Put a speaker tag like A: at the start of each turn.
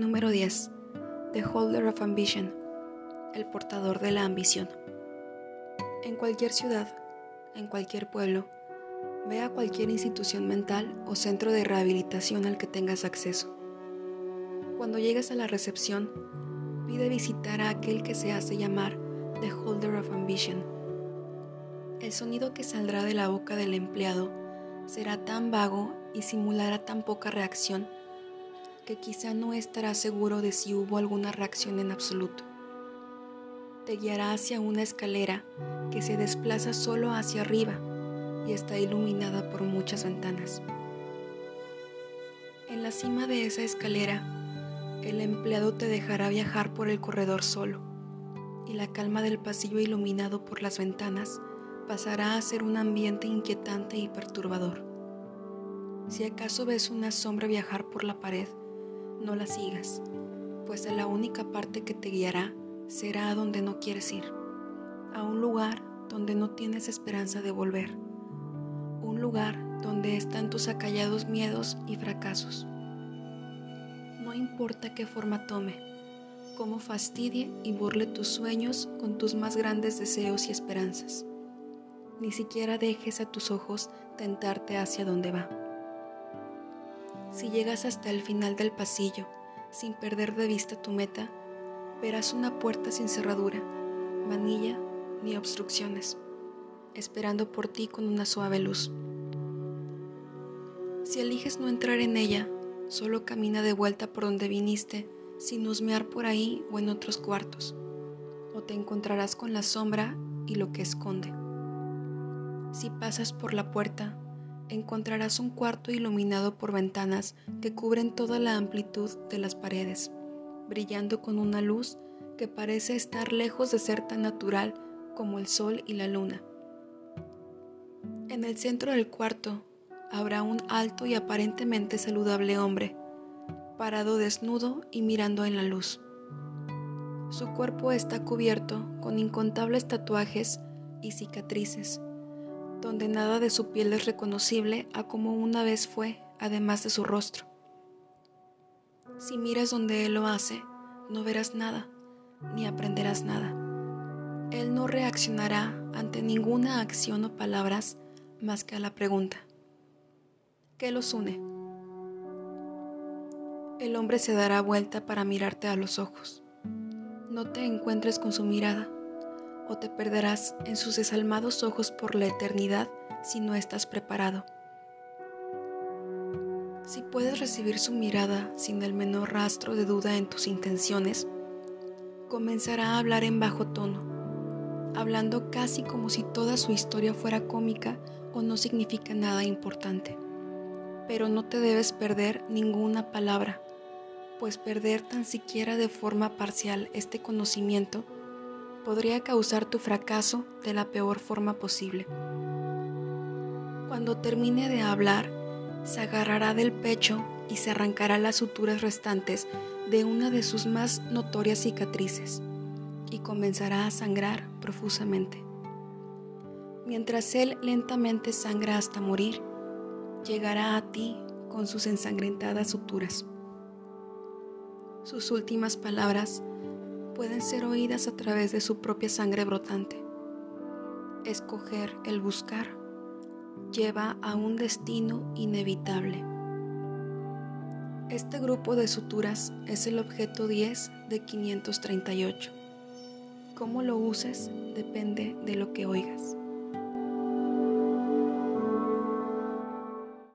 A: Número 10. The Holder of Ambition. El portador de la ambición. En cualquier ciudad, en cualquier pueblo, ve a cualquier institución mental o centro de rehabilitación al que tengas acceso. Cuando llegues a la recepción, pide visitar a aquel que se hace llamar The Holder of Ambition. El sonido que saldrá de la boca del empleado será tan vago y simulará tan poca reacción que quizá no estará seguro de si hubo alguna reacción en absoluto. Te guiará hacia una escalera que se desplaza solo hacia arriba y está iluminada por muchas ventanas. En la cima de esa escalera, el empleado te dejará viajar por el corredor solo y la calma del pasillo iluminado por las ventanas pasará a ser un ambiente inquietante y perturbador. Si acaso ves una sombra viajar por la pared, no la sigas, pues la única parte que te guiará será a donde no quieres ir, a un lugar donde no tienes esperanza de volver, un lugar donde están tus acallados miedos y fracasos. No importa qué forma tome, cómo fastidie y burle tus sueños con tus más grandes deseos y esperanzas. Ni siquiera dejes a tus ojos tentarte hacia donde va. Si llegas hasta el final del pasillo, sin perder de vista tu meta, verás una puerta sin cerradura, manilla ni obstrucciones, esperando por ti con una suave luz. Si eliges no entrar en ella, solo camina de vuelta por donde viniste, sin husmear por ahí o en otros cuartos, o te encontrarás con la sombra y lo que esconde. Si pasas por la puerta, encontrarás un cuarto iluminado por ventanas que cubren toda la amplitud de las paredes, brillando con una luz que parece estar lejos de ser tan natural como el sol y la luna. En el centro del cuarto habrá un alto y aparentemente saludable hombre, parado desnudo y mirando en la luz. Su cuerpo está cubierto con incontables tatuajes y cicatrices donde nada de su piel es reconocible a como una vez fue, además de su rostro. Si miras donde Él lo hace, no verás nada, ni aprenderás nada. Él no reaccionará ante ninguna acción o palabras más que a la pregunta. ¿Qué los une? El hombre se dará vuelta para mirarte a los ojos. No te encuentres con su mirada o te perderás en sus desalmados ojos por la eternidad si no estás preparado. Si puedes recibir su mirada sin el menor rastro de duda en tus intenciones, comenzará a hablar en bajo tono, hablando casi como si toda su historia fuera cómica o no significa nada importante. Pero no te debes perder ninguna palabra, pues perder tan siquiera de forma parcial este conocimiento podría causar tu fracaso de la peor forma posible. Cuando termine de hablar, se agarrará del pecho y se arrancará las suturas restantes de una de sus más notorias cicatrices y comenzará a sangrar profusamente. Mientras él lentamente sangra hasta morir, llegará a ti con sus ensangrentadas suturas. Sus últimas palabras pueden ser oídas a través de su propia sangre brotante. Escoger el buscar lleva a un destino inevitable. Este grupo de suturas es el objeto 10 de 538. Cómo lo uses depende de lo que oigas.